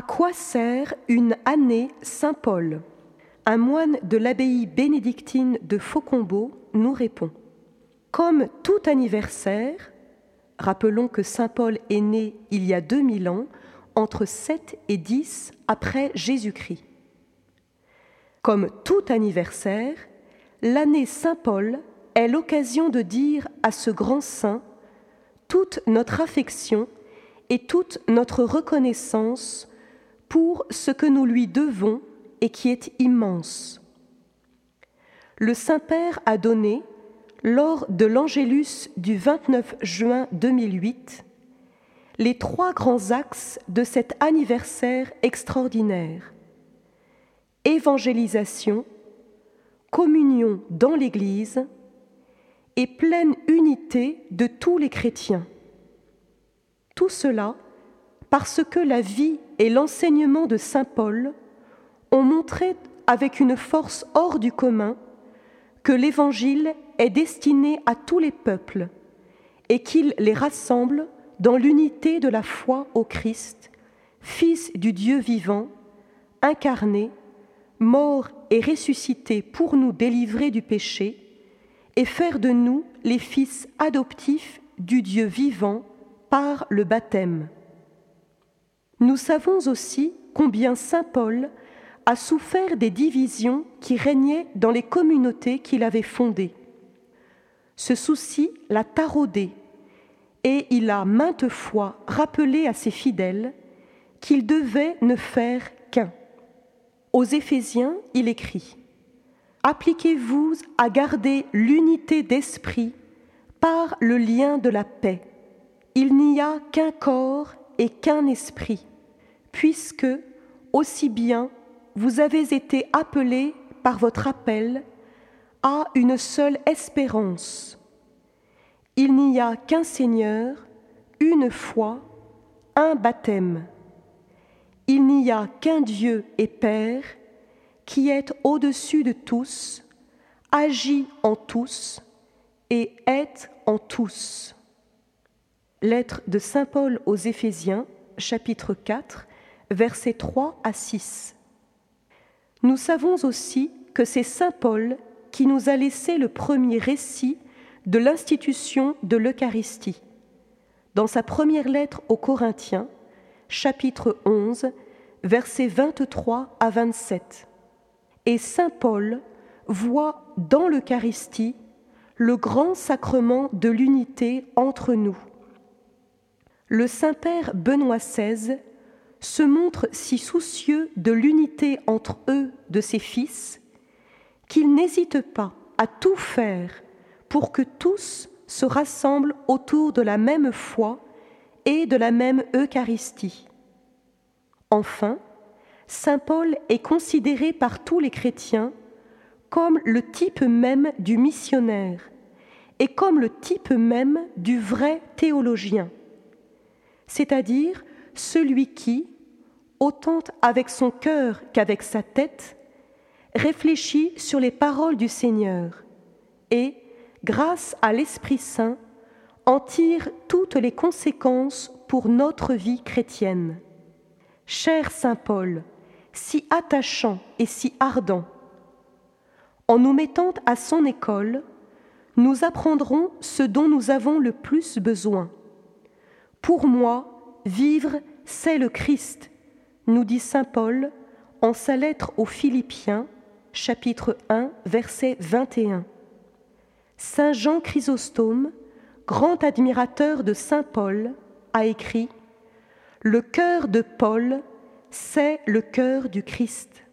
À quoi sert une année Saint-Paul Un moine de l'abbaye bénédictine de Faucombeau nous répond. Comme tout anniversaire, rappelons que Saint Paul est né il y a 2000 ans, entre 7 et 10 après Jésus-Christ. Comme tout anniversaire, l'année Saint Paul est l'occasion de dire à ce grand saint toute notre affection et toute notre reconnaissance pour ce que nous lui devons et qui est immense. Le Saint-Père a donné, lors de l'Angélus du 29 juin 2008, les trois grands axes de cet anniversaire extraordinaire. Évangélisation, communion dans l'Église et pleine unité de tous les chrétiens. Tout cela parce que la vie et l'enseignement de Saint Paul ont montré avec une force hors du commun que l'Évangile est destiné à tous les peuples et qu'il les rassemble dans l'unité de la foi au Christ, Fils du Dieu vivant, incarné, mort et ressuscité pour nous délivrer du péché et faire de nous les fils adoptifs du Dieu vivant par le baptême. Nous savons aussi combien Saint Paul a souffert des divisions qui régnaient dans les communautés qu'il avait fondées. Ce souci l'a taraudé et il a maintes fois rappelé à ses fidèles qu'ils devaient ne faire qu'un. Aux Éphésiens, il écrit Appliquez-vous à garder l'unité d'esprit par le lien de la paix. Il n'y a qu'un corps et qu'un esprit, puisque, aussi bien, vous avez été appelés par votre appel à une seule espérance il n'y a qu'un Seigneur, une foi, un baptême. Il n'y a qu'un Dieu et Père qui est au-dessus de tous, agit en tous et est en tous. Lettre de Saint Paul aux Éphésiens, chapitre 4, versets 3 à 6. Nous savons aussi que c'est Saint Paul qui nous a laissé le premier récit de l'institution de l'Eucharistie. Dans sa première lettre aux Corinthiens, chapitre 11, versets 23 à 27. Et Saint Paul voit dans l'Eucharistie le grand sacrement de l'unité entre nous. Le Saint-Père Benoît XVI se montre si soucieux de l'unité entre eux de ses fils qu'il n'hésite pas à tout faire pour que tous se rassemblent autour de la même foi et de la même Eucharistie. Enfin, Saint Paul est considéré par tous les chrétiens comme le type même du missionnaire et comme le type même du vrai théologien, c'est-à-dire celui qui, autant avec son cœur qu'avec sa tête, réfléchit sur les paroles du Seigneur et, grâce à l'Esprit Saint, en tire toutes les conséquences pour notre vie chrétienne. Cher Saint Paul, si attachant et si ardent, en nous mettant à son école, nous apprendrons ce dont nous avons le plus besoin. Pour moi, vivre, c'est le Christ, nous dit Saint Paul en sa lettre aux Philippiens, chapitre 1, verset 21. Saint Jean Chrysostome, grand admirateur de Saint Paul, a écrit Le cœur de Paul, c'est le cœur du Christ.